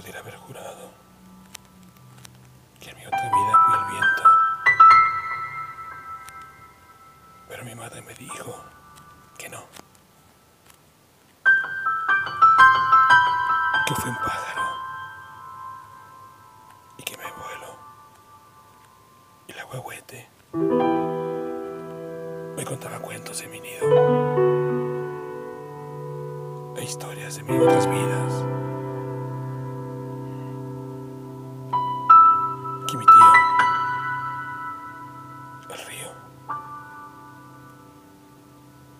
pudiera haber jurado que en mi otra vida fui el viento. Pero mi madre me dijo que no. Que fui un pájaro. Y que me vuelo. Y la huehuete me contaba cuentos en mi nido. E historias de mis otras vidas. El río,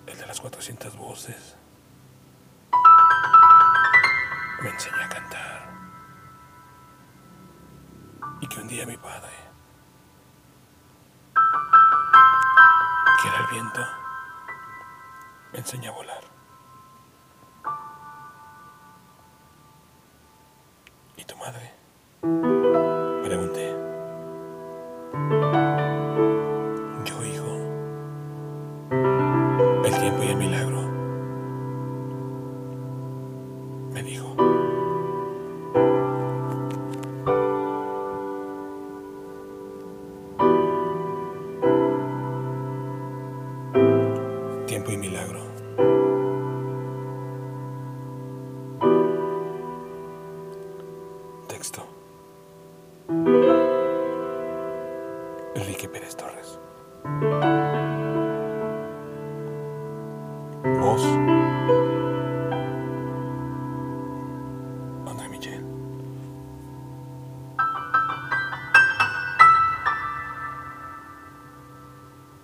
el de las 400 voces, me enseñó a cantar. Y que un día mi padre, que era el viento, me enseñó a volar. ¿Y tu madre? El tiempo y el milagro. Me dijo. Tiempo y milagro. Texto. Enrique Pérez Torres. Dios.